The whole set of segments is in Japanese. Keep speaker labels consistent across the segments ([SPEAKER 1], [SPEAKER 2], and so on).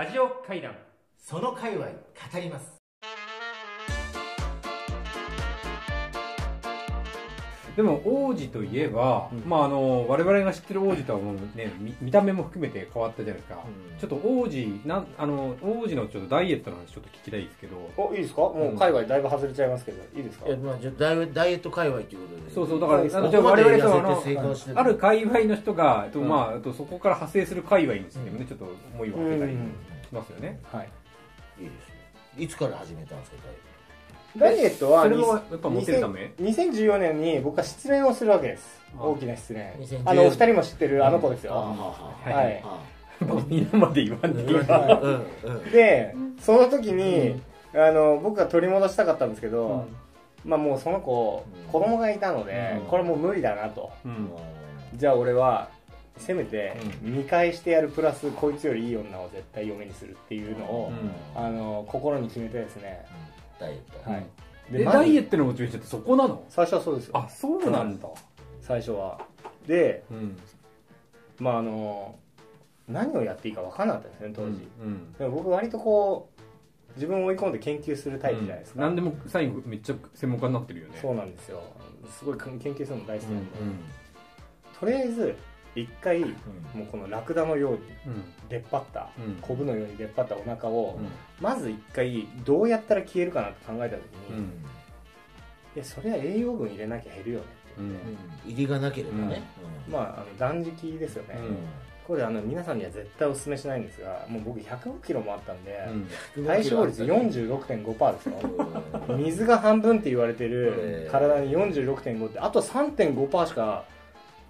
[SPEAKER 1] ラジオ会談。
[SPEAKER 2] その界隈語ります。
[SPEAKER 1] でも王子といえば、
[SPEAKER 3] うん。
[SPEAKER 1] まああの我々が知ってる王子とはもうね見見た目も含めて変わったじゃないですか、
[SPEAKER 2] うん。
[SPEAKER 1] ちょっと王子なんあの王子のちょっとダイエットの話ちょっと聞きたいですけど。
[SPEAKER 3] おいいですか？もう海外だいぶ外れちゃいますけどいいですか？
[SPEAKER 2] いやまあじゃあダイエダイエット界隈ということで。
[SPEAKER 1] そうそうだからあのじゃあ我々とあのある界隈の人が、えっと
[SPEAKER 3] うん。
[SPEAKER 1] まあ、えっとそこから派生する界隈についてもね、ちょっと思いを馳せたり。
[SPEAKER 3] うん
[SPEAKER 1] しますよね、
[SPEAKER 3] はい。
[SPEAKER 2] いいですね。いつから始めたんですか
[SPEAKER 3] ダイエット？は
[SPEAKER 1] それもやっぱモテるため
[SPEAKER 3] ？2014年に僕は失恋をするわけです。
[SPEAKER 1] あ
[SPEAKER 3] 大きな失恋。
[SPEAKER 2] 2014
[SPEAKER 3] あのお二人も知ってるあの子ですよ、
[SPEAKER 2] ああ
[SPEAKER 1] はい。
[SPEAKER 3] はい。
[SPEAKER 2] あ
[SPEAKER 1] 皆まで言わんでいい
[SPEAKER 2] うん。うんうん。
[SPEAKER 3] でその時に、あの僕が取り戻したかったんですけど、まあもうその子、
[SPEAKER 2] うん。
[SPEAKER 3] 子供がいたので、
[SPEAKER 2] うん。
[SPEAKER 3] これもう無理だなと。
[SPEAKER 1] うん。
[SPEAKER 3] じゃあ俺はせめて見返してやるプラスこいつよりいい女を絶対嫁にするっていうのを、
[SPEAKER 1] うん。
[SPEAKER 3] あの心に決めてですね、
[SPEAKER 2] ダイエット。
[SPEAKER 3] はい。
[SPEAKER 1] でダイエットのモチベーションってそこなの？
[SPEAKER 3] 最初はそうですよ。
[SPEAKER 1] あそうなんだ、
[SPEAKER 3] 最初は。で
[SPEAKER 1] うん、
[SPEAKER 3] まああの何をやっていいか分からなかったですね当時、
[SPEAKER 1] うん。
[SPEAKER 3] でも僕割とこう自分を追い込んで研究するタイプじゃないですか、
[SPEAKER 1] 何でも最後めっちゃ専門家になってるよね。
[SPEAKER 3] そうなんですよ。すごい研究するの大好き
[SPEAKER 1] うん
[SPEAKER 3] なん。で、とりあえず一回も
[SPEAKER 2] う
[SPEAKER 3] このラクダのように
[SPEAKER 1] うん。
[SPEAKER 3] 出っ張った、
[SPEAKER 1] うん。
[SPEAKER 3] コブのように出っ張ったお腹を、
[SPEAKER 1] うん。
[SPEAKER 3] まず一回どうやったら消えるかなって考えた時に、
[SPEAKER 1] うん。
[SPEAKER 3] いやそれは栄養分入れなきゃ減るよねって。言って、
[SPEAKER 2] 入りがなければね。
[SPEAKER 3] まああの断食ですよね、
[SPEAKER 1] うん。
[SPEAKER 3] これあの皆さんには絶対お勧めしないんですがもう僕105キロもあったんで、
[SPEAKER 1] うん。
[SPEAKER 3] 体脂肪率46.5%ですよ。
[SPEAKER 2] うん。
[SPEAKER 3] 水が半分って言われてる
[SPEAKER 2] えー
[SPEAKER 3] 体に46.5ってあと3.5%しか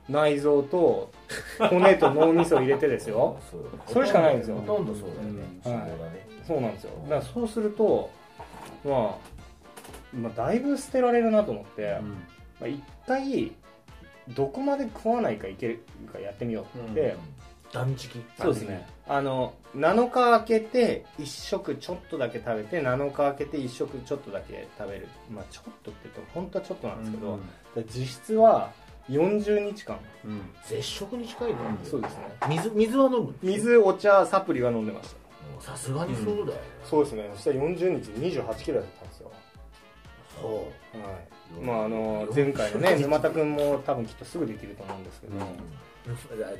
[SPEAKER 3] 内臓と骨と脳みそ入れてですよ。
[SPEAKER 2] そ
[SPEAKER 3] れしかないんですよ。
[SPEAKER 2] ほとんどそうだよね。
[SPEAKER 3] うん。
[SPEAKER 2] 脂肪だね。
[SPEAKER 3] そうなんですよ。だからそうすると、まあ、まあだいぶ捨てられるなと思って、まあ、一回どこまで食わないかいけるかやってみようって。言って、
[SPEAKER 2] 断食？
[SPEAKER 3] そうですね。あの7日空けて1食ちょっとだけ食べて7日空けて1食ちょっとだけ食べる。まあちょっとって言うと本当はちょっとなんですけど、で実質は40日間。
[SPEAKER 1] うん。
[SPEAKER 2] 絶食に近いね。
[SPEAKER 3] そうですね。
[SPEAKER 2] 水水は飲む？
[SPEAKER 3] 水お茶サプリは飲んでました。
[SPEAKER 2] さすがにそうだよ。ね
[SPEAKER 3] そうですね。そしたら40日2 8キロやったんですよ。
[SPEAKER 2] そ
[SPEAKER 3] はい。まああの前回のね沼田君も多分きっとすぐできると思うんですけど、
[SPEAKER 1] うん。
[SPEAKER 2] う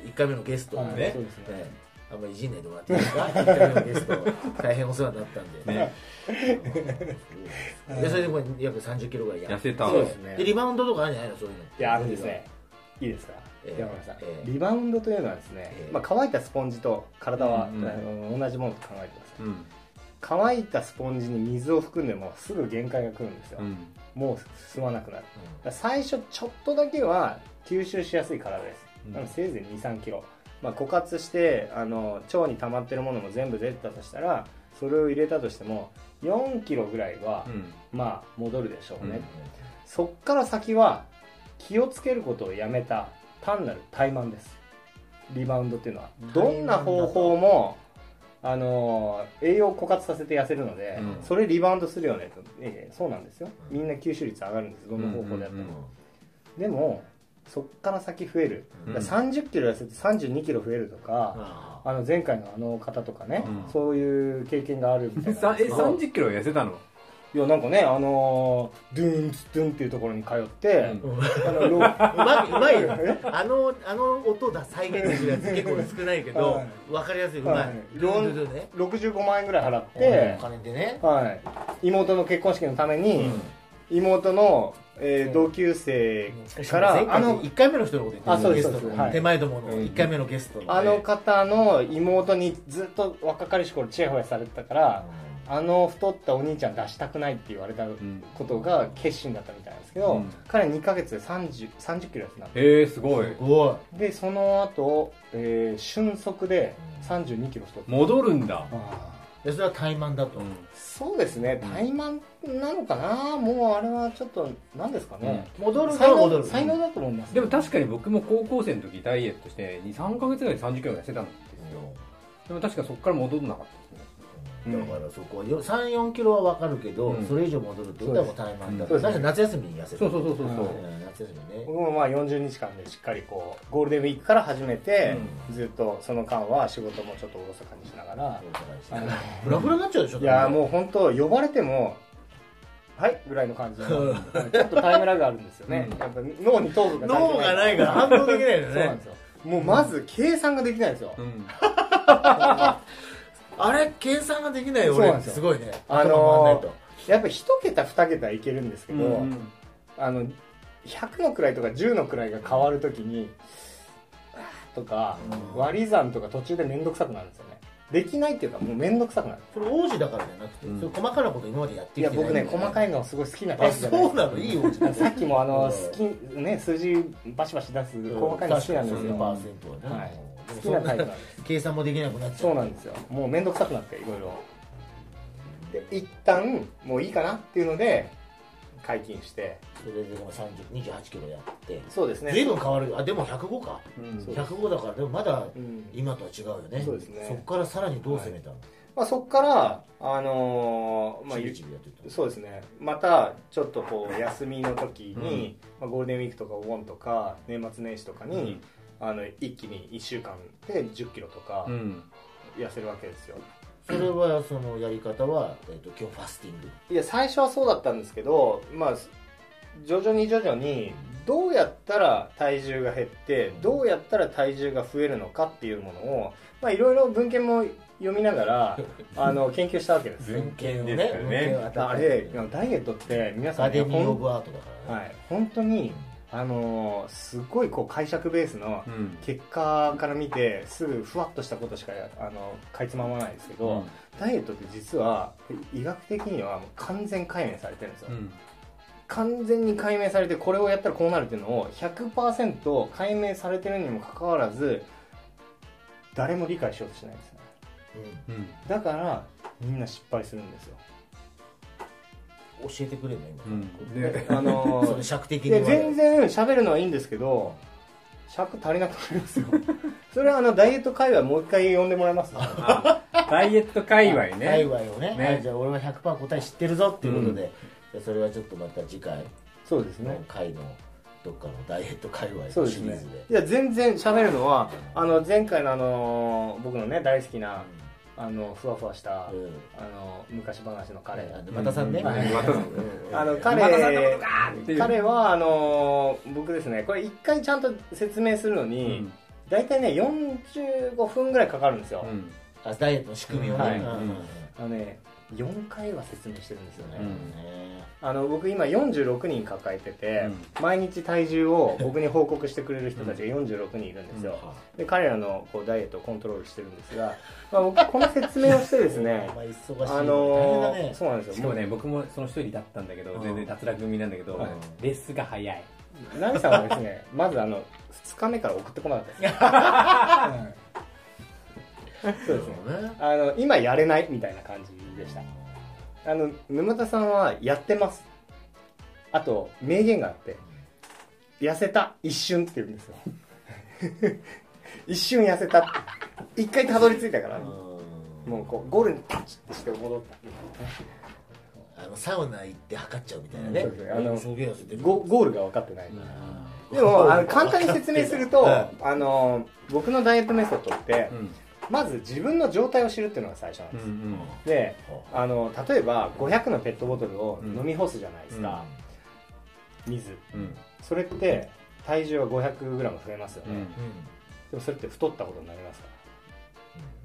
[SPEAKER 2] 1回目のゲストが
[SPEAKER 3] はい。
[SPEAKER 2] ね
[SPEAKER 3] そうですね。
[SPEAKER 2] ええあんまりいじんないでもらっていいですか1回目のゲスト大変お世話になったんで。
[SPEAKER 1] ね。
[SPEAKER 2] でそれでもう約30キロぐらいや
[SPEAKER 1] 痩せた
[SPEAKER 3] そうですね
[SPEAKER 2] でリバウンドとかあるんじゃないの？そういうの。
[SPEAKER 3] いやあるんですねいいですか、
[SPEAKER 2] ええ。
[SPEAKER 3] 山村さん、
[SPEAKER 2] ええ。
[SPEAKER 3] リバウンドというのはですね、
[SPEAKER 2] ええ。
[SPEAKER 3] まあ、乾いたスポンジと体は、
[SPEAKER 1] うんうん。
[SPEAKER 3] あの同じものと考えてください
[SPEAKER 1] うん。
[SPEAKER 3] 乾いたスポンジに水を含んでもすぐ限界が来るんですよ、
[SPEAKER 1] うん。
[SPEAKER 3] もう進まなくなる。最初ちょっとだけは吸収しやすい体です、
[SPEAKER 1] うん。
[SPEAKER 3] せいぜい2 3キロ、まあ、枯渇してあの腸に溜まってるものも全部出たとしたらそれを入れたとしても4キロぐらいは、
[SPEAKER 1] うん。
[SPEAKER 3] まあ戻るでしょうね、
[SPEAKER 1] うん
[SPEAKER 3] そっから先は気をつけることをやめた単なる怠慢です。リバウンドっていうのは。どんな方法もあの栄養を枯渇させて痩せるので、
[SPEAKER 1] うん。
[SPEAKER 3] それリバウンドするよねと、ええそうなんですよ。みんな吸収率上がるんです。どんな方法でやっても、でもそっから先増える、
[SPEAKER 1] うん。
[SPEAKER 3] だから30キロ痩せて32キロ増えるとか、
[SPEAKER 2] あ
[SPEAKER 3] あの前回のあの方とかね、
[SPEAKER 1] うん。
[SPEAKER 3] そういう経験があるみたいな。
[SPEAKER 1] さえ30キロ痩せたの？
[SPEAKER 3] いやなんかねあのードゥーンツドゥンっていうところに通って、
[SPEAKER 1] うん。
[SPEAKER 3] あのロ
[SPEAKER 2] うまいうまい。よ あのあの音だ再現できるやつ結構少ないけど
[SPEAKER 3] はい。
[SPEAKER 2] 分かりやすい。うまい。
[SPEAKER 3] はい。
[SPEAKER 2] ドゥンドゥンドゥンね
[SPEAKER 3] 65万円ぐらい払って
[SPEAKER 2] お、金でね。
[SPEAKER 3] はい、妹の結婚式のために、妹の、えー
[SPEAKER 2] う。ん
[SPEAKER 3] 同級生
[SPEAKER 2] しか
[SPEAKER 3] からあの
[SPEAKER 2] 1回目の人のこと言ってる
[SPEAKER 3] あそうです
[SPEAKER 2] ゲストの
[SPEAKER 3] そうです。はい。
[SPEAKER 2] 手前どもの
[SPEAKER 1] うん。
[SPEAKER 2] 1回目のゲストの
[SPEAKER 3] あの方の妹にずっと若かりし頃チヤホヤされてたから、あの太ったお兄ちゃん出したくないって言われたことが決心だったみたいなんですけど、
[SPEAKER 1] うん。
[SPEAKER 3] 彼2ヶ月で 30, 30キロ痩せたんで
[SPEAKER 1] へえすごい。
[SPEAKER 2] すごい。
[SPEAKER 3] でその後、えー瞬足で32キロ太った、
[SPEAKER 1] 戻るんだ
[SPEAKER 2] でそれは怠慢だと。
[SPEAKER 3] そうですね。怠慢なのかな？もうあれはちょっと何ですかね、
[SPEAKER 2] 戻る
[SPEAKER 3] 才
[SPEAKER 2] かは戻る。
[SPEAKER 3] 能才能だと思います。
[SPEAKER 1] でも確かに僕も高校生の時ダイエットして23か月ぐらいで30キロ痩せたんですよ。でも確かそこから戻んなかったですね。
[SPEAKER 3] うん
[SPEAKER 2] だからそこは34キロは分かるけど、
[SPEAKER 1] うん。
[SPEAKER 2] それ以上戻るってことはもう怠慢だ。
[SPEAKER 3] そうです
[SPEAKER 2] だって夏休みに痩せる
[SPEAKER 1] そうそうそうそうそう。
[SPEAKER 2] うん夏休みね。
[SPEAKER 3] 僕もまあ40日間でしっかりこうゴールデンウィークから始めて、ずっとその間は仕事もちょっとおろそかにしながら、
[SPEAKER 2] フラフラになっちゃうでしょ
[SPEAKER 3] いやも。う本当呼ばれてもはいぐらいの感じのちょっとタイムラグあるんですよね、
[SPEAKER 1] うん。
[SPEAKER 3] やっぱ脳に糖分が
[SPEAKER 2] 脳がないから反応できないよね。
[SPEAKER 3] そうなんですよ。もうまず計算ができないんですよ、
[SPEAKER 1] うん
[SPEAKER 2] あれ計算ができないよ俺。
[SPEAKER 3] す
[SPEAKER 2] ごいね。
[SPEAKER 3] あのやっぱ一桁二桁いけるんですけど、
[SPEAKER 1] うん
[SPEAKER 3] あの100の位とか10の位が変わるときにとか、
[SPEAKER 2] うん。
[SPEAKER 3] 割り算とか途中で面倒くさくなるんですよね。できないっていうかもう面倒くさくなる。
[SPEAKER 2] それ王子だからじゃなくて、
[SPEAKER 1] うん。
[SPEAKER 2] 細かなこと今までやってきて
[SPEAKER 3] いや僕ね細か
[SPEAKER 2] い
[SPEAKER 3] いのすごい好きなタ
[SPEAKER 2] あ
[SPEAKER 3] イプじゃない
[SPEAKER 2] そうなの？いい王子だ
[SPEAKER 3] さっきもあの
[SPEAKER 2] うん
[SPEAKER 3] 好きね数字バシバシ出す細かいの好きなんですよ、
[SPEAKER 2] パーセントはね、
[SPEAKER 3] はい好きなタイプなんです。
[SPEAKER 2] 計算もできなくなっちゃう。
[SPEAKER 3] そうなんですよ。もう面倒くさくなっていろいろ。で一旦もういいかなっていうので解禁して。
[SPEAKER 2] それででも30 28キロやって。
[SPEAKER 3] そうです
[SPEAKER 2] 随分変わるあでも105か。
[SPEAKER 1] うん。
[SPEAKER 3] そう
[SPEAKER 2] 105だからでもまだ
[SPEAKER 3] うん。
[SPEAKER 2] 今とは違うよね。
[SPEAKER 3] そうですね。
[SPEAKER 2] そこからさらにどう攻めたの、
[SPEAKER 3] まあ、そこからあのーまあ
[SPEAKER 2] ちびちびやってた
[SPEAKER 3] そうですね。またちょっとこう休みの時に、まあ、ゴールデンウィークとかお盆とか年末年始とかに、あの一気に1週間で1 0キロとか
[SPEAKER 1] うん。
[SPEAKER 3] 痩せるわけですよ、
[SPEAKER 2] それはそのやり方は、えっと今日ファスティング。
[SPEAKER 3] いや最初はそうだったんですけどまあ徐々に徐々にどうやったら体重が減ってどうやったら体重が増えるのかっていうものをまあいろいろ文献も読みながら あの研究したわけです
[SPEAKER 1] 文献
[SPEAKER 2] ね。
[SPEAKER 1] ですよね。
[SPEAKER 2] 文献を当たって
[SPEAKER 3] あれダイエットって皆さんね
[SPEAKER 2] アカデミー・
[SPEAKER 3] ほん
[SPEAKER 2] オブ・アートだからね、
[SPEAKER 3] はい、本当に、あのーすごいこう解釈ベースの
[SPEAKER 1] うん。
[SPEAKER 3] 結果から見てすぐふわっとしたことしかあのかいつままないですけど、ダイエットって実は医学的には完全解明されてるんですよ、
[SPEAKER 1] うん。
[SPEAKER 3] 完全に解明されてこれをやったらこうなるっていうのを100%解明されてるにもかかわらず誰も理解しようとしないんですね
[SPEAKER 2] うん
[SPEAKER 1] うん。
[SPEAKER 3] だからみんな失敗するんですよ
[SPEAKER 2] 教えてくれるの今、
[SPEAKER 1] うん。で
[SPEAKER 3] あの
[SPEAKER 2] そ
[SPEAKER 3] ー
[SPEAKER 2] の尺的に
[SPEAKER 3] 全然喋るのはいいんですけど尺足りなくなりますよ。それはあのダイエット会話もう一回呼んでもらいます？
[SPEAKER 1] ダイエット界隈ね。
[SPEAKER 2] 界隈をね。
[SPEAKER 1] ね。
[SPEAKER 2] はいじゃあ俺は100%答え知ってるぞっていうことで、じゃあそれはちょっとまた次回。
[SPEAKER 3] そうですね。
[SPEAKER 2] の回のどっかのダイエット界隈のシリーズで。
[SPEAKER 3] いや全然喋るのはあの前回のあの僕のね大好きなあのふわふわした、
[SPEAKER 2] うん。
[SPEAKER 3] あの昔話の彼、
[SPEAKER 2] あ沼田さんね、
[SPEAKER 3] あの彼彼はあの僕ですね。これ一回ちゃんと説明するの
[SPEAKER 1] う
[SPEAKER 3] に、
[SPEAKER 1] ん。
[SPEAKER 3] 大体ね45分ぐらいかかるんですよ、
[SPEAKER 1] うん。
[SPEAKER 2] あダイエットの仕組みをね、
[SPEAKER 3] あのね4回は説明してるんですよね、
[SPEAKER 1] うん。
[SPEAKER 2] ね
[SPEAKER 3] あの僕今46人抱えてて、
[SPEAKER 1] うん。
[SPEAKER 3] 毎日体重を僕に報告してくれる人たちが46人いるんですよ、で彼らのこうダイエットをコントロールしてるんですが、まあ、僕この説明をしてですね
[SPEAKER 2] お前忙しい
[SPEAKER 3] あ
[SPEAKER 2] 大
[SPEAKER 3] の
[SPEAKER 2] ね。
[SPEAKER 3] そうなんですよ。
[SPEAKER 1] しかもね僕もその一人だったんだけど
[SPEAKER 2] うん。
[SPEAKER 1] 全然脱落組なんだけど
[SPEAKER 3] はい。
[SPEAKER 1] レッスが早い。
[SPEAKER 3] ナミさんはですね まずあの2日目から送ってこなかったです そうですね。あの今やれないみたいな感じでした。あの沼田さんはやってます。あと名言があって痩せた一瞬って言うんですよ。一瞬痩せた一回たどり着いたから。
[SPEAKER 2] うん。
[SPEAKER 3] もうこうゴールにタッチってして戻った。
[SPEAKER 2] あのサウナ行って測っちゃうみたいなね、
[SPEAKER 3] そうあのゴゴールが分かってない。
[SPEAKER 2] うん。
[SPEAKER 3] でもあの簡単に説明すると
[SPEAKER 2] うん。
[SPEAKER 3] あの僕のダイエットメソッドって
[SPEAKER 1] うん
[SPEAKER 3] まず自分の状態を知るっていうのが最初なん
[SPEAKER 1] う
[SPEAKER 3] です、
[SPEAKER 1] ん
[SPEAKER 3] であの例えば500のペットボトルを飲み干すじゃないですか、水。
[SPEAKER 1] うん。
[SPEAKER 3] それって体重は 500g 増えますよね、
[SPEAKER 1] うん。
[SPEAKER 3] でもそれって太ったことになりますか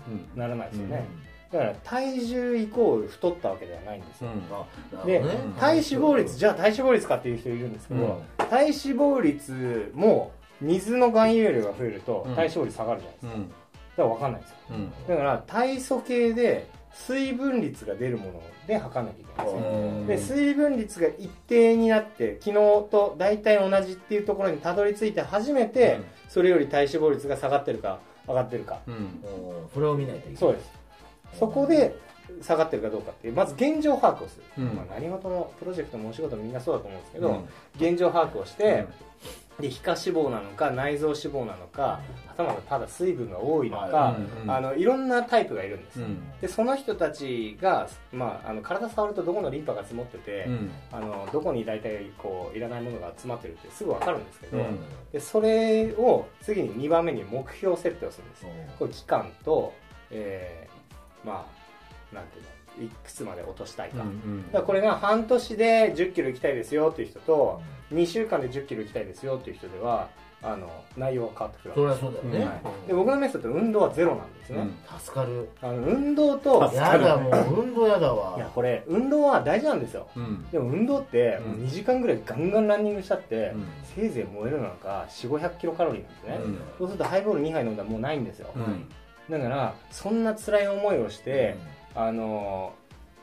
[SPEAKER 1] うん。
[SPEAKER 3] ならないですよ
[SPEAKER 2] うん。
[SPEAKER 3] ね、だから体重イコール太ったわけではないんですよ、
[SPEAKER 2] あな
[SPEAKER 3] で体脂肪率じゃあ体脂肪率かっていう人いるんですけど、
[SPEAKER 1] うん。
[SPEAKER 3] 体脂肪率も水の含有量が増えると
[SPEAKER 1] うん。
[SPEAKER 3] 体脂肪率下がるじゃないですか、
[SPEAKER 1] うん。
[SPEAKER 3] だから分かんないんですよ。
[SPEAKER 1] うん。
[SPEAKER 3] だから体組計で水分率が出るもので測らなきゃいけないんですよ。
[SPEAKER 2] うん。
[SPEAKER 3] で水分率が一定になって昨日と大体同じっていうところにたどり着いて初めてそれより体脂肪率が下がってるか上がってるか。
[SPEAKER 1] うん。
[SPEAKER 2] うん。それを見ないといけない。
[SPEAKER 3] そうです。そこで下がってるかどうかっていう。まず現状把握をする、
[SPEAKER 1] うん。
[SPEAKER 3] まあ、何事もプロジェクトもお仕事もみんなそうだと思うんですけど、
[SPEAKER 1] うん。
[SPEAKER 3] 現状把握をして、で皮下脂肪なのか内臓脂肪なのかはたまたただ水分が多いのか、あのいろんなタイプがいるんです、
[SPEAKER 1] うん。
[SPEAKER 3] でその人たちが、まあ、あの体触るとどこのリンパが積もってて、
[SPEAKER 1] うん。
[SPEAKER 3] あのどこに大体こういらないものが詰まってるってすぐ分かるんですけど、
[SPEAKER 1] うん。
[SPEAKER 3] でそれを次に2番目に目標設定をするんです。これ期間と、えーまあなんていうのいくつまで落としたいか,、
[SPEAKER 1] うん
[SPEAKER 3] だからこれが半年で1 0キロ行きたいですよっていう人と2週間で1 0キロ行きたいですよっていう人ではあの内容が変わってくる
[SPEAKER 2] そり
[SPEAKER 3] わけ
[SPEAKER 2] ゃそうだよね、
[SPEAKER 3] はい。で僕のメソッド運動はゼロなんですね、
[SPEAKER 2] 助かる。
[SPEAKER 3] あの運動と
[SPEAKER 2] やだもう運動やだわ。
[SPEAKER 3] いやこれ運動は大事なんですよ。
[SPEAKER 1] うん。
[SPEAKER 3] でも運動って
[SPEAKER 1] うん。
[SPEAKER 3] もう2時間ぐらいガンガンランニングしたって、
[SPEAKER 1] うん。
[SPEAKER 3] せいぜい燃えるのなんか4 5 0 0キロカロリーなんですね、
[SPEAKER 1] うん。
[SPEAKER 3] そうするとハイボール2杯飲んだらもうないんですよ、
[SPEAKER 1] うん。
[SPEAKER 3] だからそんな辛い思いをして、あの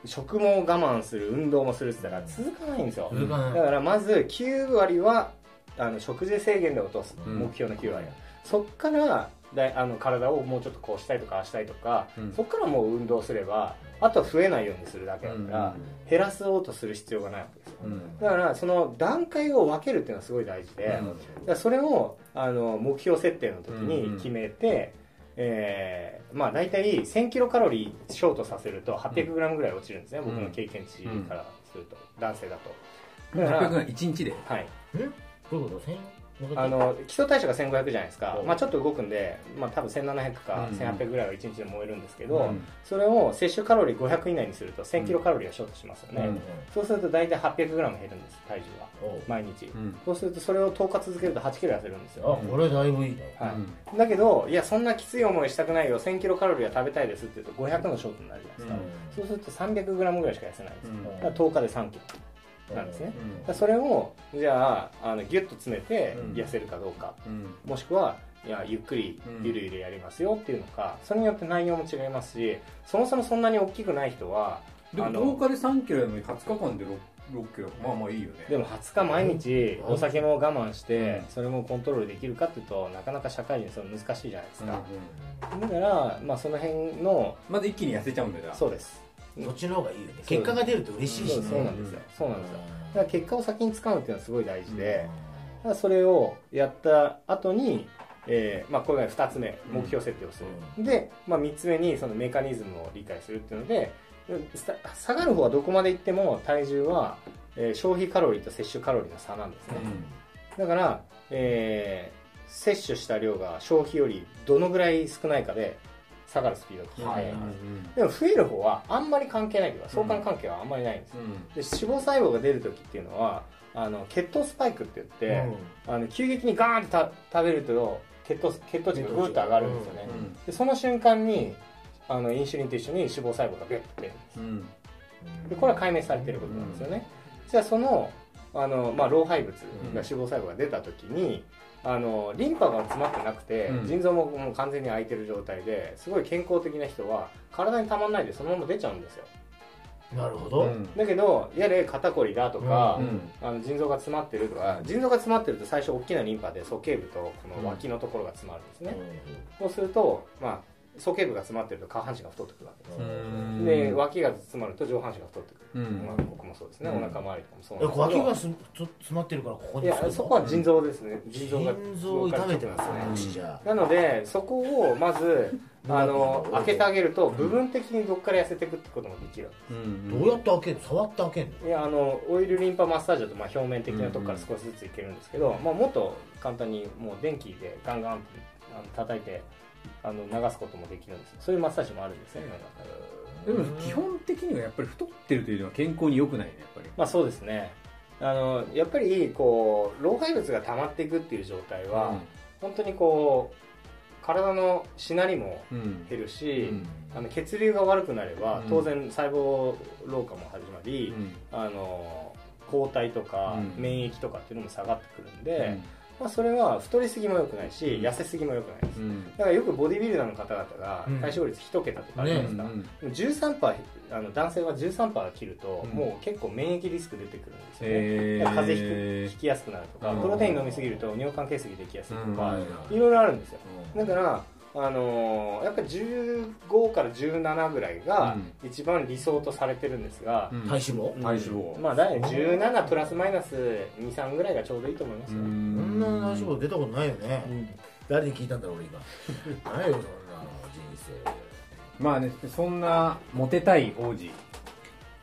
[SPEAKER 3] 食も我慢する運動もするって言ったら続かないんですよ、
[SPEAKER 2] 続かない。
[SPEAKER 3] だからまず9割はあの食事制限で落とす、
[SPEAKER 1] うん。
[SPEAKER 3] 目標の9割は。そっからだいあの体をもうちょっとこうしたいとかああしたいとか、
[SPEAKER 1] うん。
[SPEAKER 3] そっからもう運動すればあとは増えないようにするだけだから、減らそうとする必要がないわけですよ。
[SPEAKER 1] うん。
[SPEAKER 3] だからその段階を分けるっていうのはすごい大事で、
[SPEAKER 1] うん。
[SPEAKER 3] だからそれをあの目標設定の時
[SPEAKER 1] うん。うん。
[SPEAKER 3] に決めて、えーまあ大体1000キロカロリーショートさせると800グラムぐらい落ちるんですね、
[SPEAKER 1] ん。
[SPEAKER 3] 僕の経験値からすると、男性だと。だか
[SPEAKER 1] 800
[SPEAKER 3] ら、
[SPEAKER 1] が1日で？
[SPEAKER 3] はい、
[SPEAKER 2] んどういうこと？千？
[SPEAKER 3] あの基礎代謝が1500じゃないですか、
[SPEAKER 2] うん。
[SPEAKER 3] まあ、ちょっと動くんで、まあ、多分1700か
[SPEAKER 1] うん
[SPEAKER 3] 1800ぐらいは1日で燃えるんですけど、
[SPEAKER 1] うん
[SPEAKER 3] それを摂取カロリー500以内にすると1000キロカロリーはショートしますよね、
[SPEAKER 1] うん
[SPEAKER 3] そうすると大体 800g 減るんです体重が
[SPEAKER 2] おう。
[SPEAKER 3] 毎日、
[SPEAKER 1] うん。
[SPEAKER 3] そうするとそれを10日続けると8キロ痩せるんですよ、
[SPEAKER 2] あこれだいぶいいね。
[SPEAKER 3] はい。だけどいやそんなきつい思いしたくないよ。1000キロカロリーは食べたいですって言うと500のショートになるじゃないですか、そうすると 300g ぐらいしか痩せないんですよ、
[SPEAKER 1] うん。
[SPEAKER 3] だから10日で3キロなんですね、それをじゃああのギュッと詰めて
[SPEAKER 1] うん。
[SPEAKER 3] 痩せるかどうか、
[SPEAKER 1] うん。
[SPEAKER 3] もしくはいやゆっくり
[SPEAKER 1] うん
[SPEAKER 3] ゆるゆるやりますよっていうのかそれによって内容も違いますしそもそもそんなに大きくない人は
[SPEAKER 1] でも
[SPEAKER 3] あの
[SPEAKER 1] 10日で3キロやのに20日間で 6, 6キロ。まあまあいいよね。
[SPEAKER 3] でも20日毎日
[SPEAKER 2] うん。
[SPEAKER 3] お酒も我慢して
[SPEAKER 1] うん。
[SPEAKER 3] それもコントロールできるかっていうとなかなか社会人それ難しいじゃないです
[SPEAKER 1] うん
[SPEAKER 3] か、だから、まあ、その辺の
[SPEAKER 1] まず一気に痩せちゃうんだよ
[SPEAKER 3] そうです
[SPEAKER 2] そっちの方がいいよね。結果が出ると嬉しいし
[SPEAKER 3] そう
[SPEAKER 2] ね
[SPEAKER 3] そうなんですよ。そうなんですよ。だから結果を先に使うっていうのはすごい大事で、だからそれをやった後に、えーまあ、これが2つ目目標設定をする、で、まあ、3つ目にそのメカニズムを理解するっていうのでさ下がる方はどこまでいっても体重は、えー消費カロリーと摂取カロリーの差なんですね、だから、えー摂取した量が消費よりどのぐらい少ないかで下がるスピードが速いん。です、でも増える方はあんまり関係ないというか相関関係はあんまりないんですよ、で脂肪細胞が出る時っていうのはあの血糖スパイクって言って、あの急激にガーンってた食べると血糖血糖値がグーッと上がるんですよね、でその瞬間にあのインシュリンと一緒に脂肪細胞がビュッて出るんです
[SPEAKER 1] うん。
[SPEAKER 3] でこれは解明されていることなんですよね、じゃあそのあの、まあ、老廃物が脂肪細胞が出た時にあのリンパが詰まってなくて、
[SPEAKER 1] うん。
[SPEAKER 3] 腎臓ももう完全に空いてる状態ですごい健康的な人は体にたまんないでそのまま出ちゃうんですよ。
[SPEAKER 2] なるほど。
[SPEAKER 3] だけどやれ肩こりだとか、
[SPEAKER 1] うん。
[SPEAKER 3] あの腎臓が詰まってるとか腎臓が詰まってると最初大きなリンパで鼠径部とこの脇のところが詰まるんですね、そうすると、まあ、鼠径部が詰まってると下半身が太ってくるわけです、
[SPEAKER 1] うん。
[SPEAKER 3] で脇が詰まると上半身が太ってくる、
[SPEAKER 1] うん。
[SPEAKER 3] まあ、僕もそうですね、
[SPEAKER 1] うん。
[SPEAKER 3] お腹周りとかもそう
[SPEAKER 2] え
[SPEAKER 3] なんですけど。
[SPEAKER 2] 脇がす詰まってるからここ
[SPEAKER 3] い
[SPEAKER 2] に
[SPEAKER 3] やそこは腎臓ですね。腎臓が
[SPEAKER 2] 腎臓を痛めてますね
[SPEAKER 1] うん。
[SPEAKER 2] うちじゃ。
[SPEAKER 3] なのでそこをまずあの開けて？あげると部分的にどっから痩せていくってこともできる。
[SPEAKER 1] うん。
[SPEAKER 2] どうやって開けるの？触って開けるの？
[SPEAKER 3] いやあのオイルリンパマッサージだとまあ表面的なところから少しずついけるんですけど、まあ、もっと簡単にもう電気でガンガン叩いてあの流すこともできるんですそういうマッサージもあるんですねで
[SPEAKER 1] でも基本的にはやっぱり太ってるというのは健康に良くないねやっぱり。
[SPEAKER 3] まあそうですね。あのやっぱりこう老廃物が溜まっていくっていう状態は、本当にこう体のしなりも
[SPEAKER 1] うん。
[SPEAKER 3] 減るし、
[SPEAKER 1] うん。
[SPEAKER 3] あの血流が悪くなれば
[SPEAKER 1] うん。
[SPEAKER 3] 当然細胞老化も始まり、
[SPEAKER 1] うん。
[SPEAKER 3] あの抗体とか
[SPEAKER 1] うん。
[SPEAKER 3] 免疫とかっていうのも下がってくるんで、
[SPEAKER 1] うん
[SPEAKER 3] まあ、それは太りすぎも良くないし、
[SPEAKER 1] うん。
[SPEAKER 3] 痩せすぎも良くないです、
[SPEAKER 1] うん。
[SPEAKER 3] だからよくボディビルダーの方々が
[SPEAKER 2] うん。
[SPEAKER 3] 体脂肪率1桁とかあるじゃないですか、
[SPEAKER 1] うん。
[SPEAKER 3] でも13%あの男性は13%切ると、
[SPEAKER 1] うん。
[SPEAKER 3] もう結構免疫リスク出てくるんですよね、
[SPEAKER 1] えー。
[SPEAKER 3] 風邪ひくひきやすくなるとか、
[SPEAKER 1] うん。
[SPEAKER 3] プロテイン飲みすぎると尿管結石できやすいとか、
[SPEAKER 2] うん。
[SPEAKER 3] いろいろあるんですよ。だからあのーやっぱり15から17ぐらいが一番理想とされてるんですが、
[SPEAKER 1] うん。
[SPEAKER 2] 体脂肪？
[SPEAKER 1] 体脂肪。
[SPEAKER 3] まあ大体17プラスマイナス23ぐらいがちょうどいいと思いますよ、
[SPEAKER 2] そんな体脂肪出たことないよね、誰に聞いたんだろう俺今。ないよそんな人生。
[SPEAKER 1] まあねそんなモテたい王子。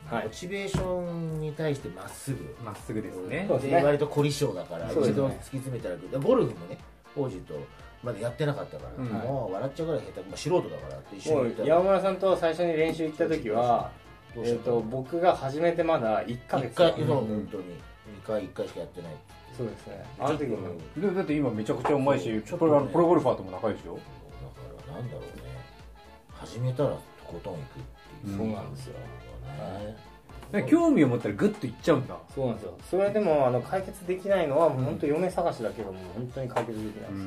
[SPEAKER 3] はい。
[SPEAKER 2] モチベーションに対してまっすぐ。
[SPEAKER 1] まっすぐですね。
[SPEAKER 3] そうですね。
[SPEAKER 2] で割と凝り性だから、
[SPEAKER 3] そうですね。
[SPEAKER 2] 一度突き詰めたらゴルフもね王子とまだやってなかったから、
[SPEAKER 1] うん。
[SPEAKER 2] もう笑っちゃうぐらい下手、まあ、素人だからって一緒
[SPEAKER 3] も
[SPEAKER 2] に
[SPEAKER 3] 山村さんと最初に練習行った時は、えー、と僕が始めてまだ1ヶ
[SPEAKER 2] 一
[SPEAKER 3] 月
[SPEAKER 2] 回そう
[SPEAKER 1] うん
[SPEAKER 2] 本当に。二回一回しかやってない。
[SPEAKER 3] そうですね。あの時に
[SPEAKER 2] ちょっと
[SPEAKER 1] でだって今めちゃくちゃうまいし
[SPEAKER 2] ちょっとね。
[SPEAKER 1] プロゴルファーとも仲良いしよ
[SPEAKER 2] だからなんだろうね。始めたらとことん行くっていう、
[SPEAKER 3] そうなんですよ。
[SPEAKER 2] ね
[SPEAKER 1] ね興味を持ったらグッといっちゃうんだ。
[SPEAKER 3] そうなんですよ。それでもあの解決できないのはもう本当嫁探しだけども本当に解決できないで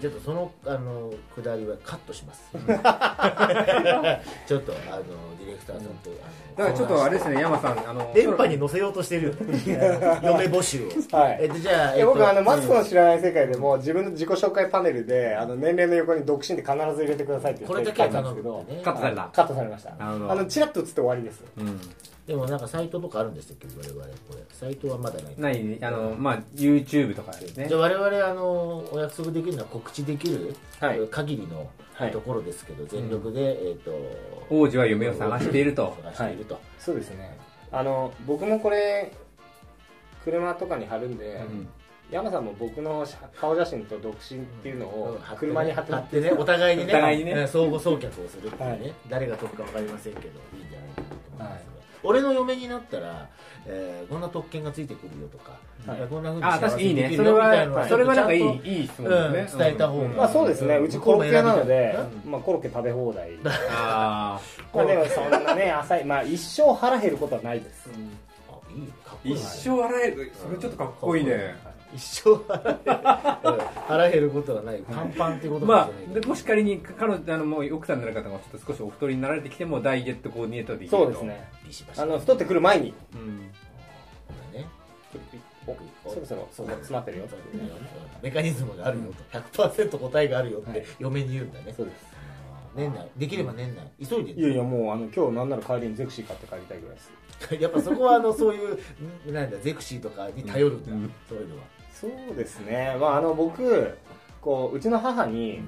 [SPEAKER 3] す、
[SPEAKER 2] ちょっとそのあのくだりはカットします。ちょっとあのディレクターさんと、
[SPEAKER 1] だからちょっとあれですね山さんあの
[SPEAKER 2] 電波に載せようとしてるよ。ね嫁募集を。
[SPEAKER 3] はい。
[SPEAKER 2] えっとじゃあ、
[SPEAKER 3] いや僕あのマツコの
[SPEAKER 2] うん
[SPEAKER 3] 知らない世界でも自分の自己紹介パネルであの年齢の横に独身で必ず入れてくださいって
[SPEAKER 2] これだけ
[SPEAKER 3] けど
[SPEAKER 2] ね
[SPEAKER 1] カットされた。
[SPEAKER 3] カットされました。あのチラッと映って終わりです。
[SPEAKER 1] うん
[SPEAKER 2] でもなんかサイトとかあるんですけ？ど我々これ。サイトはまだない。
[SPEAKER 1] ないね。あのまあ YouTube とかですね。
[SPEAKER 2] じゃあ我々あのお約束できるのは告知できる
[SPEAKER 3] はい。
[SPEAKER 2] 限りの
[SPEAKER 3] はい。
[SPEAKER 2] ところですけど、全力で、えっ、と
[SPEAKER 1] 王子は嫁を探していると。
[SPEAKER 2] 探していると、
[SPEAKER 3] そうですね。あの僕もこれ車とかに貼るんで、
[SPEAKER 1] うん。
[SPEAKER 3] 山さんも僕の顔写真と独身っていうのを車に貼って
[SPEAKER 2] 貼ってね。お互いにね。
[SPEAKER 1] お互いにね。
[SPEAKER 2] うん。相互送客をするっていうね、
[SPEAKER 3] はい。
[SPEAKER 2] 誰が得か分かりませんけどいいんじゃないかなと思います。が、
[SPEAKER 3] はい
[SPEAKER 2] 俺の嫁になったら、えーこんな特権がついてくるよとか、
[SPEAKER 3] はい。
[SPEAKER 2] こんなふうに
[SPEAKER 1] あ確かにいいね
[SPEAKER 2] 幸せ
[SPEAKER 1] それ
[SPEAKER 2] にできるよみたいの
[SPEAKER 1] はそれはなんかいいいい質問
[SPEAKER 2] うん
[SPEAKER 1] ですね
[SPEAKER 2] 伝えた方が、
[SPEAKER 1] うん
[SPEAKER 3] まあそうですね、うちコロッケ屋なので、まあ、コロッケ食べ放題。
[SPEAKER 1] あ
[SPEAKER 3] まあでもそんなね浅いまあ一生腹減ることはないです、
[SPEAKER 2] あいいかっこ
[SPEAKER 1] ー
[SPEAKER 2] いい。
[SPEAKER 1] 一生洗える。それちょっとかっこいいね
[SPEAKER 2] 一生腹減る腹減ることはない。パンパンってこと
[SPEAKER 1] まあ
[SPEAKER 2] かもし
[SPEAKER 1] 仮に彼女あのもう奥さんになる方がちょっと少しお太りになられてきてもダイエットコーディネートできると。
[SPEAKER 3] そうですね。
[SPEAKER 2] ビシバシ。
[SPEAKER 3] あの太ってくる前に。
[SPEAKER 1] うん。
[SPEAKER 2] これね
[SPEAKER 3] おそろそろそこ詰まってるよ。
[SPEAKER 2] メカニズムがあるよと。100%答えがあるよっ
[SPEAKER 3] はい。
[SPEAKER 2] て嫁に言うんだね。
[SPEAKER 3] そうです。
[SPEAKER 2] 年内。できれば年内。急いで
[SPEAKER 3] いやいやもうあの今日なんなら帰りにゼクシー買って帰りたいぐらいです。
[SPEAKER 2] やっぱそこはあのそういうんなんだゼクシーとかに頼るんだ、
[SPEAKER 1] うん。
[SPEAKER 2] そういうのは
[SPEAKER 3] そうですね。まああの僕こううちの母に、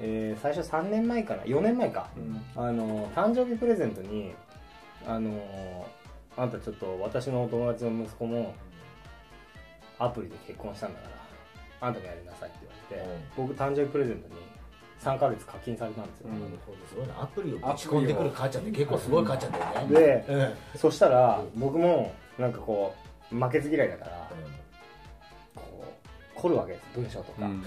[SPEAKER 3] えー最初3年前かな4年前か、あの誕生日プレゼントにあのあんたちょっと私のお友達の息子もアプリで結婚したんだからあんたもやりなさいって言われて、僕誕生日プレゼントに3ヶ月課金されたんですよ、
[SPEAKER 2] なるほどすごいなアプリを。ぶち込んでくる母ちゃんって結構すごい母ちゃんだよね。
[SPEAKER 3] で
[SPEAKER 2] うん。
[SPEAKER 3] そしたら僕もなんかこう負けず嫌いだから凝るわけです。文章とか、
[SPEAKER 1] うん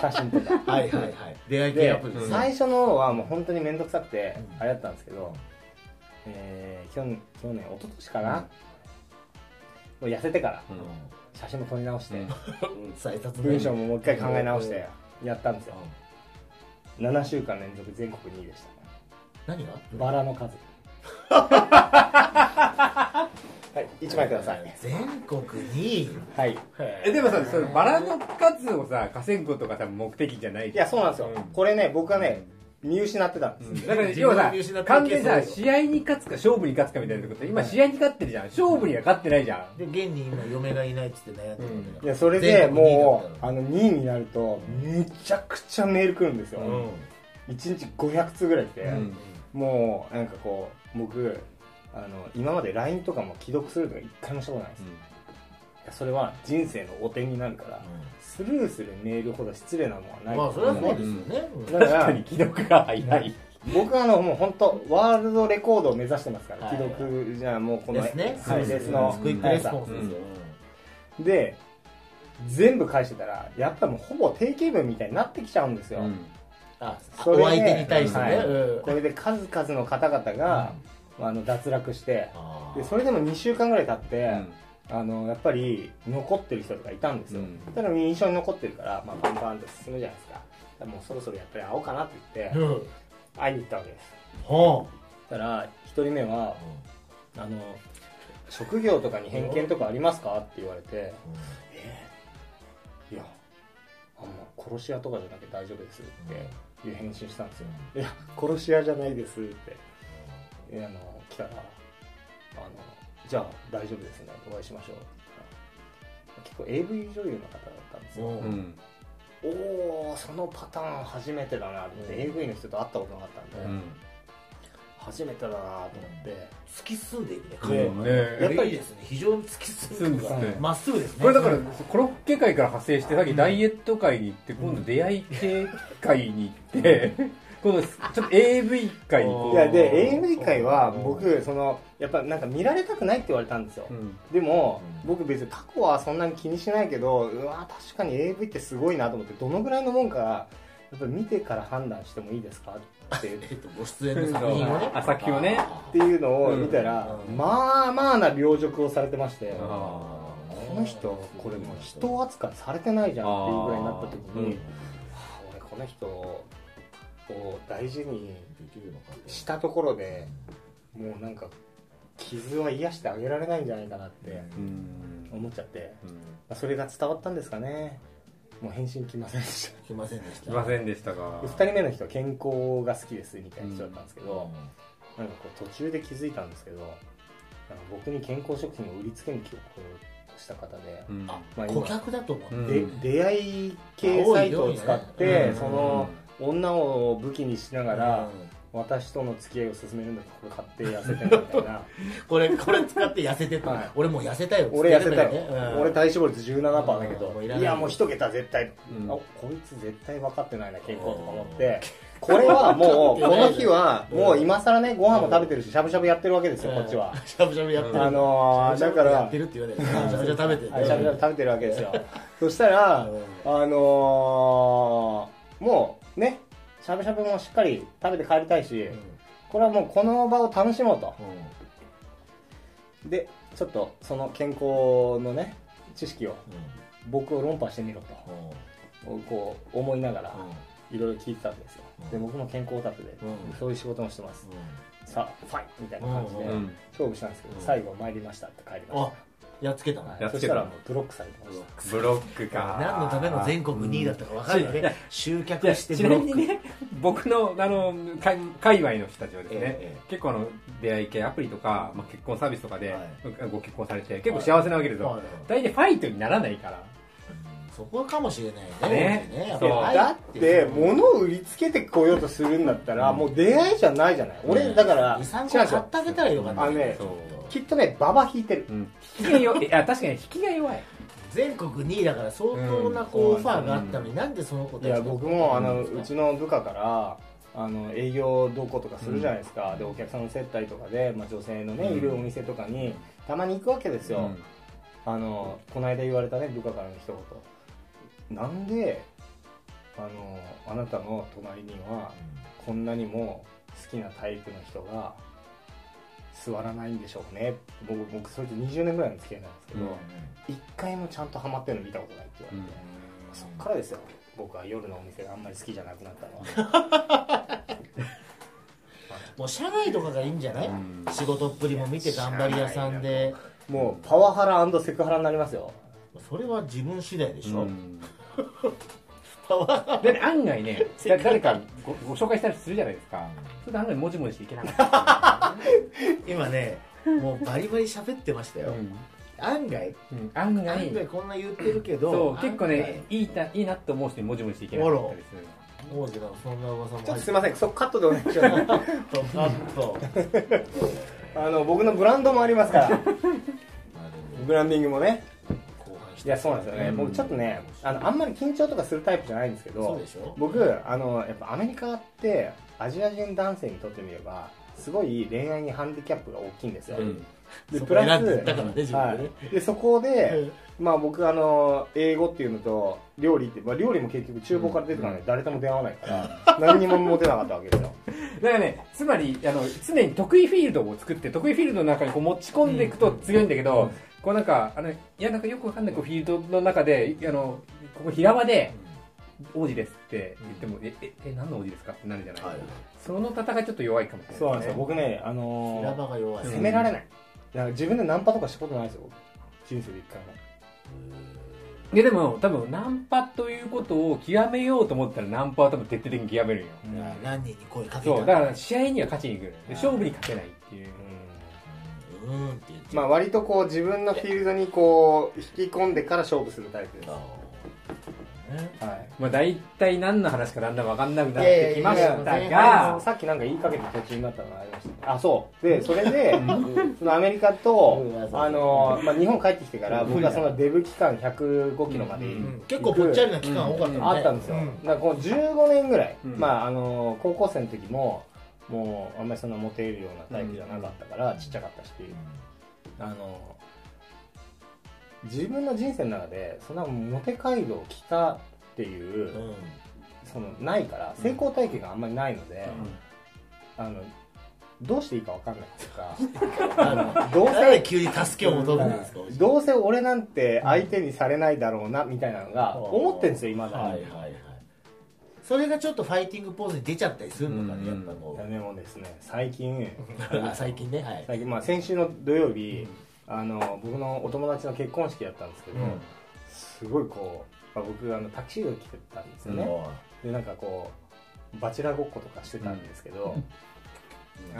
[SPEAKER 3] 写真とか。
[SPEAKER 2] はいはいはい。出会い系ア
[SPEAKER 3] で
[SPEAKER 2] プリ。
[SPEAKER 3] 最初のはもう本当に面倒くさくて、
[SPEAKER 2] うん。
[SPEAKER 3] あれだったんですけど、えー去年去年一昨年かな、もう痩せてから
[SPEAKER 1] うん。
[SPEAKER 3] 写真も撮り直して、文章ももう一回考え直してやったんですよ、7週間連続全国2位でした
[SPEAKER 2] 何が？
[SPEAKER 3] バラの数 はい1枚ください。
[SPEAKER 2] 全国に？
[SPEAKER 3] はい。
[SPEAKER 1] えでもさそれバラの数をさ稼ぐことが多分目的じゃない
[SPEAKER 3] いやそうなんですよ、
[SPEAKER 1] うん。
[SPEAKER 3] これね僕はね見失ってたんです、
[SPEAKER 1] だから
[SPEAKER 2] 自
[SPEAKER 1] 要はさ完全にさ試合に勝つか勝負に勝つかみたいなこと今試合に勝ってるじゃん。勝負には勝ってないじゃん。
[SPEAKER 2] で現に今嫁がいないっつって悩んでるわけだから
[SPEAKER 3] いやそれで
[SPEAKER 2] 2位
[SPEAKER 3] もうあの2位になるとめちゃくちゃメール来るんですよ、
[SPEAKER 2] の
[SPEAKER 3] 1日500通ぐらい来て、
[SPEAKER 1] うん。
[SPEAKER 3] もうなんかこう僕あの今まで LINE とかも既読するとか一回もしたことないです、それは人生の汚点になるから、スルーするメールほど失礼なものはない。
[SPEAKER 2] まあそれはそうですよね。
[SPEAKER 3] だから
[SPEAKER 1] 確かに既読が早い。
[SPEAKER 3] 僕はあのもう本当ワールドレコードを目指してますから、
[SPEAKER 2] はい
[SPEAKER 3] 既読じゃあもうこの
[SPEAKER 2] ですね。
[SPEAKER 3] はいですの
[SPEAKER 2] クイックレスポンス。ですよ
[SPEAKER 3] で全部返してたらやっぱもうほぼ定型文みたいになってきちゃうんですよ、
[SPEAKER 2] あ
[SPEAKER 3] それで
[SPEAKER 2] お相手に対してね。
[SPEAKER 3] はい
[SPEAKER 2] うん。
[SPEAKER 3] これで数々の方々が、あの脱落して。でそれでも2週間ぐらい経って、
[SPEAKER 1] うん。
[SPEAKER 3] あのやっぱり残ってる人とかいたんですよ、
[SPEAKER 1] うん。
[SPEAKER 3] ただ印象に残ってるから、まあ、バンバンって進むじゃないですか。もうそろそろやっぱり会おうかなって言って
[SPEAKER 2] うん。
[SPEAKER 3] 会いに行ったわけです。
[SPEAKER 2] ほ
[SPEAKER 3] たら1人目はあの職業とかに偏見とかありますかって言われてえいやあもう殺し屋とかじゃなくて大丈夫ですっていう返信したんですよ、いや殺し屋じゃないですって。えあの来たらあのじゃあ大丈夫ですねお会いしましょう。結構 AV 女優の方だったんですよ、
[SPEAKER 2] うん。
[SPEAKER 1] うん
[SPEAKER 3] おおそのパターン初めてだなと思って、
[SPEAKER 2] うん。
[SPEAKER 3] AV の人と会ったことなかったんで、
[SPEAKER 1] うん。
[SPEAKER 3] 初めてだなと思って、
[SPEAKER 2] 突き進んでいくね
[SPEAKER 3] ね
[SPEAKER 2] 彼は
[SPEAKER 1] ね
[SPEAKER 2] やっぱりいいですね非常に突き進んでまっすぐですね。
[SPEAKER 1] これだからコロッケ界から派生してさっきダイエット界に行って今度出会い系界に行って今度ちょっと AV 界
[SPEAKER 3] いやで AV 界は
[SPEAKER 2] うん
[SPEAKER 3] 僕そのやっぱなんか見られたくないって言われたんですよ、
[SPEAKER 1] うん。
[SPEAKER 3] でも、
[SPEAKER 2] うん。
[SPEAKER 3] 僕別に過去はそんなに気にしないけどうわ確かに AV ってすごいなと思ってどのぐらいのもんかやっぱり見てから判断してもいいですか？って言っ
[SPEAKER 2] えっとご出演の作品をね。
[SPEAKER 1] あ作品をね
[SPEAKER 3] ていうのを見たら、
[SPEAKER 2] うん。
[SPEAKER 3] まあまあな領辱をされてまして、
[SPEAKER 1] あ
[SPEAKER 3] この人これもう人扱いされてないじゃんっていうぐらいになった時に、はあ俺この人を大事に
[SPEAKER 2] できるのか
[SPEAKER 3] したところでもうなんか傷は癒してあげられないんじゃないかなって
[SPEAKER 1] うん。
[SPEAKER 3] 思っちゃって
[SPEAKER 1] うん。
[SPEAKER 3] まあそれが伝わったんですかね。もう返信来ませんでした。
[SPEAKER 2] 来ませんでした。
[SPEAKER 1] 来ませんでしたが
[SPEAKER 3] 2人目の人は健康が好きですみたいな人だったんですけど、なんかこう途中で気づいたんですけどなんか僕に健康食品を売りつけに来ようとした方で、
[SPEAKER 1] うん。
[SPEAKER 2] あ
[SPEAKER 3] ま
[SPEAKER 2] 顧客だと思
[SPEAKER 1] う。ん
[SPEAKER 2] って
[SPEAKER 3] で出会い系サイトを使って、
[SPEAKER 2] うん
[SPEAKER 3] その女を武器にしながら、
[SPEAKER 2] うん。
[SPEAKER 3] 私との付き合いを進めるんだったらこれ買って痩せてるみたいな。
[SPEAKER 2] これこれ使って痩せてと。
[SPEAKER 3] はい。
[SPEAKER 2] 俺もう痩せたよ
[SPEAKER 3] 俺痩せたよ、
[SPEAKER 2] ね。うん。
[SPEAKER 3] 俺体脂肪率17%だけど、
[SPEAKER 2] うん。いい。
[SPEAKER 3] いやもう一桁絶対、
[SPEAKER 1] うん。
[SPEAKER 3] あこいつ絶対分かってないな健康とか思って。これはもう この日はもう今更ねご飯も食べてるししゃぶしゃぶやってるわけですよこっちは、
[SPEAKER 2] しゃぶしゃぶやってる。
[SPEAKER 3] あのーだから
[SPEAKER 2] やってるって言われる。しゃぶしゃぶ食べてる
[SPEAKER 3] はいしゃぶしゃぶ食べてるわけですよ。そしたら、
[SPEAKER 2] うん。
[SPEAKER 3] あのーもうねしゃぶしゃぶもしっかり食べて帰りたいし、これはもうこの場を楽しもうと。でちょっとその健康のね知識を僕を論破してみろと。こう思いながらいろいろ聞いてたわけですよ。で僕も健康オタクで、
[SPEAKER 2] うん。
[SPEAKER 3] そういう仕事もしてます。さあファイみたいな感じで
[SPEAKER 2] うん
[SPEAKER 1] うん
[SPEAKER 3] 勝負したんですけど、
[SPEAKER 2] うん。
[SPEAKER 3] 最後参りましたって帰りまし
[SPEAKER 2] あやっつけたの。
[SPEAKER 3] た、はい
[SPEAKER 1] やっつけた
[SPEAKER 3] そしたらもうブロックされてました。
[SPEAKER 1] ブロックか。
[SPEAKER 2] 何のための全国2位だったか分かるよね集
[SPEAKER 1] いや
[SPEAKER 2] 客して
[SPEAKER 1] ちなみにね僕のあの界界隈の人たちはですね、
[SPEAKER 2] ええ。
[SPEAKER 1] 結構あの出会い系アプリとか、まあ、結婚サービスとかで、
[SPEAKER 2] はい。
[SPEAKER 1] ご結婚されて結構幸せなわけですよ、
[SPEAKER 2] はい。
[SPEAKER 1] 大体ファイトにならないから。
[SPEAKER 2] そこかもしれないね
[SPEAKER 1] ね。
[SPEAKER 2] やっぱ
[SPEAKER 1] そう
[SPEAKER 2] 愛
[SPEAKER 3] だって物を売りつけてこようとするんだったら、もう出会いじゃないじゃない、俺だから違うん
[SPEAKER 2] 23
[SPEAKER 3] ですよ
[SPEAKER 2] 個買ってあげたらよかった。
[SPEAKER 3] あのね
[SPEAKER 1] そう
[SPEAKER 3] きっとね馬場引いてる。
[SPEAKER 1] うん。引きが弱い。いや確かに引きが弱い。
[SPEAKER 2] 全国2位だから相当なこう
[SPEAKER 3] うん。
[SPEAKER 2] オファーがあったのになんでその子たち
[SPEAKER 3] いや僕もあの、
[SPEAKER 2] う
[SPEAKER 3] うちの部下からあの営業どうこうとかするじゃないですか、でお客さんの接待とかで、まあ、女性のね、
[SPEAKER 1] うん。
[SPEAKER 3] いるお店とかにたまに行くわけですよ、
[SPEAKER 1] うん。
[SPEAKER 3] あのこの間言われたね部下からの一言。なんであのあなたの隣にはこんなにも好きなタイプの人が座らないんでしょうね。僕僕それと20年ぐらいの付き合いなんですけど、一回もちゃんとハマってるの見たことないって言われて、そっからですよ。僕は夜のお店があんまり好きじゃなくなったのは。
[SPEAKER 2] もう社内とかがいいんじゃない？
[SPEAKER 1] うん。
[SPEAKER 2] 仕事っぷりも見て頑張り屋さんで。
[SPEAKER 3] も。うパワハラセクハラになりますよ。
[SPEAKER 2] それは自分次第でしょ。
[SPEAKER 1] うん。
[SPEAKER 2] パワハ
[SPEAKER 1] で案外ねだ 誰かごご紹介したりするじゃないですか。それで案外もじもじしていけなかった
[SPEAKER 2] 今ねもうバリバリ喋ってましたよ。案外。
[SPEAKER 1] うん案外。
[SPEAKER 2] 案外こんな言ってるけど
[SPEAKER 1] 結構ねいいないいなと思う人にもじもじしていけなかったりする
[SPEAKER 2] もうじゃそんな噂も
[SPEAKER 3] ちょっとすいません。そこカットでお願いします。
[SPEAKER 2] カット。
[SPEAKER 3] あの僕のブランドもありますから。ブランディングもね。いやそうなんですよね、
[SPEAKER 1] うん。
[SPEAKER 3] 僕ちょっとねあのあんまり緊張とかするタイプじゃないんですけど僕あのやっぱアメリカってアジア人男性にとってみればすごい恋愛にハンディキャップが大きいんですよ、でプラスはい、でそこで、まあ僕あの英語っていうのと料理って、まあ、料理も結局厨房から出てからね、誰とも出会わないから何にも持てなかったわけですよ。
[SPEAKER 1] だからねつまりあの常に得意フィールドを作って得意フィールドの中にこう持ち込んでいくと強いんだけど、
[SPEAKER 2] うん。
[SPEAKER 1] こうなんかあのいやなんかよくわかんないこうフィールドの中であのここ平場で王子ですって言っても、えええ何の王子ですか？ってなるじゃない、
[SPEAKER 2] はい。
[SPEAKER 1] その戦いちょっと弱いかもしれない。
[SPEAKER 3] そうなんですよ僕ねあの
[SPEAKER 2] 平場が弱い。
[SPEAKER 3] 責められない。なん。か自分でナンパとかしたことないですよ人生で一回も。
[SPEAKER 1] いやでも多分ナンパということを極めようと思ったらナンパは多分徹底的に極めるんよ、
[SPEAKER 2] 何人に声かけた
[SPEAKER 1] そうだから試合には勝ちに行くで勝負に勝てないっていう。
[SPEAKER 2] うーんって言って
[SPEAKER 3] まあ割とこう自分のフィールドにこう引き込んでから勝負するタイプです、
[SPEAKER 2] あね
[SPEAKER 3] はい。
[SPEAKER 1] まあ大体何の話かだんだん分かんなくなってきましたが
[SPEAKER 3] さっきなんか言いかけて途中になったのがありました。ねあそう。でそれでそのアメリカと
[SPEAKER 2] うん。
[SPEAKER 3] あの、まあ、日本帰ってきてから僕はそのデブ期間105キロまで
[SPEAKER 1] うん。
[SPEAKER 2] うん。結構ぽっちゃりな期間多かったね。
[SPEAKER 3] あったんですよ、
[SPEAKER 2] うん。
[SPEAKER 3] だからこの15年ぐらい、
[SPEAKER 1] うん。
[SPEAKER 3] まああの高校生の時ももうあんまりそんなモテるようなタイプじゃなかったから、ちっちゃかったし。あの自分の人生の中でそんなモテ街道を来たっていう、
[SPEAKER 2] うん。
[SPEAKER 3] そのないから成功体験があんまりないので、あのどうしていいか分かんないっていうか あのどう
[SPEAKER 2] 誰
[SPEAKER 3] せ
[SPEAKER 2] 急に助けを求めるんですか？
[SPEAKER 3] どうせ俺なんて相手にされないだろうなみたいなのが思ってんですよ今だに、
[SPEAKER 2] はいはいはい。それがちょっとファイティングポーズに出ちゃったりするのかね、
[SPEAKER 1] うん
[SPEAKER 2] やっぱこ
[SPEAKER 3] でもですね最近
[SPEAKER 2] 最近ねはい。
[SPEAKER 3] 最近、まあ、先週の土曜日、あの僕のお友達の結婚式やったんですけど、
[SPEAKER 2] うん。
[SPEAKER 3] すごいこう、まあ、僕あのタキシード着てたんですよね、でなんかこうバチェラーごっことかしてたんですけど、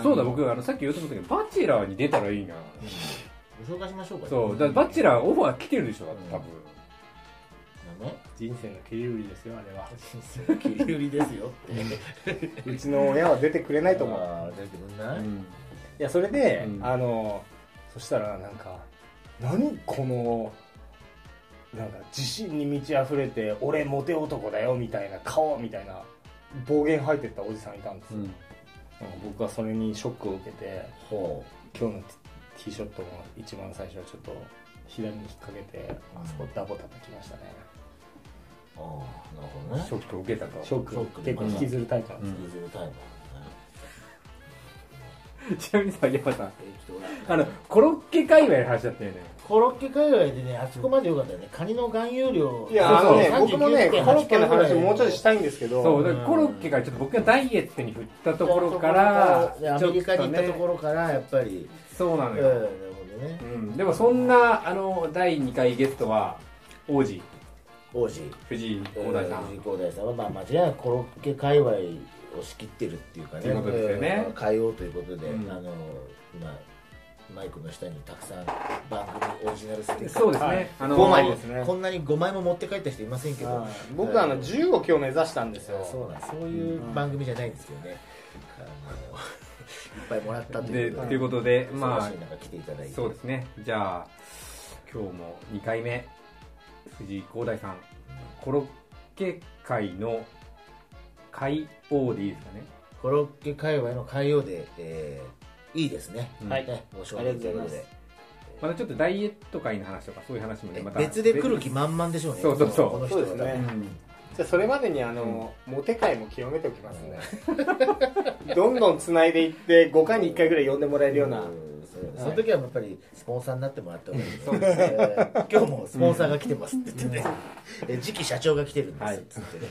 [SPEAKER 1] そうだ僕あのさっき言ったけどバチェラーに出たらいいな。
[SPEAKER 2] ご紹介しましょうか
[SPEAKER 1] そうだバチェラーオファー来てるでしょ多分。
[SPEAKER 2] ね。
[SPEAKER 3] 人生の切り売りですよあれは。
[SPEAKER 2] 人生の切り売りですよって。
[SPEAKER 3] うちの親は出てくれないと思う。
[SPEAKER 2] 出てくんない、
[SPEAKER 1] うん。
[SPEAKER 3] いやそれで、
[SPEAKER 1] うん。
[SPEAKER 3] あのそしたらなんか何このなんか自信に満ち溢れて俺モテ男だよみたいな顔みたいな暴言吐いてったおじさんいたんですよ、
[SPEAKER 1] うん。
[SPEAKER 3] 僕はそれにショックを受けて
[SPEAKER 2] ほ
[SPEAKER 3] 今日のティティーショットも一番最初はちょっと左に引っ掛けてあそこダボ叩きましたね。
[SPEAKER 2] うああなるほどね。
[SPEAKER 1] ショックを受けたと。
[SPEAKER 3] ショック。結構引きずるタイプなんですよ、
[SPEAKER 2] リズムタイムだね
[SPEAKER 1] ちなみにさ山さん。あのコロッケ界隈の話だったよね。
[SPEAKER 2] コロッケ界隈でねあそこまでよかったよね。カニの含有量
[SPEAKER 3] いやあのね
[SPEAKER 2] そう
[SPEAKER 3] 僕もねコロッケの話もうちょっとした
[SPEAKER 2] い
[SPEAKER 3] いんですけど。
[SPEAKER 1] そうだからコロッケがちょっと僕がダイエットに振ったところから
[SPEAKER 2] アメリカに行ったとこ
[SPEAKER 1] ろ
[SPEAKER 2] ろからやっぱり。
[SPEAKER 1] そうなのよ、
[SPEAKER 2] うんなるほどね。
[SPEAKER 1] うん、でもそんなあの第2回ゲストは王子。
[SPEAKER 2] 王子。
[SPEAKER 1] 藤井光大さん、
[SPEAKER 2] 藤井光大さん。はまあ間違いなくコロッケ界隈を仕切ってるっていうかね。
[SPEAKER 1] ということですよね。
[SPEAKER 2] うん変えようということで、
[SPEAKER 1] うん。
[SPEAKER 2] あの今マイクの下にたくさん番組オリジナルステッカー。
[SPEAKER 1] そうですね、
[SPEAKER 3] はい
[SPEAKER 1] あの
[SPEAKER 3] 5枚ですね
[SPEAKER 2] こんなに5枚も持って帰った人いませんけど、
[SPEAKER 3] はい。僕はあの10を今日目指したんですよ。
[SPEAKER 2] そうなんそういう番組じゃないんですよね、あのいっぱいもらったと
[SPEAKER 1] で
[SPEAKER 2] いうこと
[SPEAKER 1] ということでまあ
[SPEAKER 2] 来ていただいて。
[SPEAKER 1] そうですね。じゃあ今日も2回目藤井光大さんコロッケ界の海王でいいですかね。
[SPEAKER 2] コロッケ界隈の海洋で、えーいいですね、
[SPEAKER 1] うん
[SPEAKER 3] はい。
[SPEAKER 2] ねご紹
[SPEAKER 3] あり
[SPEAKER 2] 介ということ
[SPEAKER 3] がとうござい
[SPEAKER 2] で
[SPEAKER 1] またちょっとダイエット界の話とかそういう話もねまた
[SPEAKER 2] 別で来る気満々でしょうね。
[SPEAKER 1] そうそうそう。
[SPEAKER 2] この人は。
[SPEAKER 3] そうですね。
[SPEAKER 1] うん。
[SPEAKER 3] じゃあそれまでにあの、モテ会も清めておきますね。どんどんつないでいって5回に1回ぐらい呼んでもらえるような、
[SPEAKER 2] んその時はやっぱりスポンサーになってもらった方がいいそうですね。今日もスポンサーが来てますって言ってね、え次期社長が来てるんです
[SPEAKER 1] はい
[SPEAKER 2] っつってね、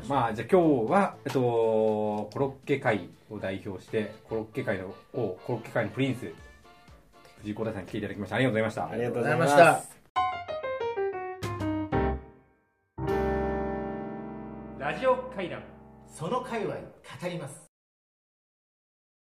[SPEAKER 2] 行きま
[SPEAKER 1] あじゃあ今日は、えっと、コロッケ界を代表してコロッケ界の王コロッケ界のプリンス藤井光大さんに来ていただきました。ありがとうございました
[SPEAKER 3] ありがとう
[SPEAKER 2] ご
[SPEAKER 3] ございました。
[SPEAKER 1] ラジオ会談。
[SPEAKER 2] その界隈語ります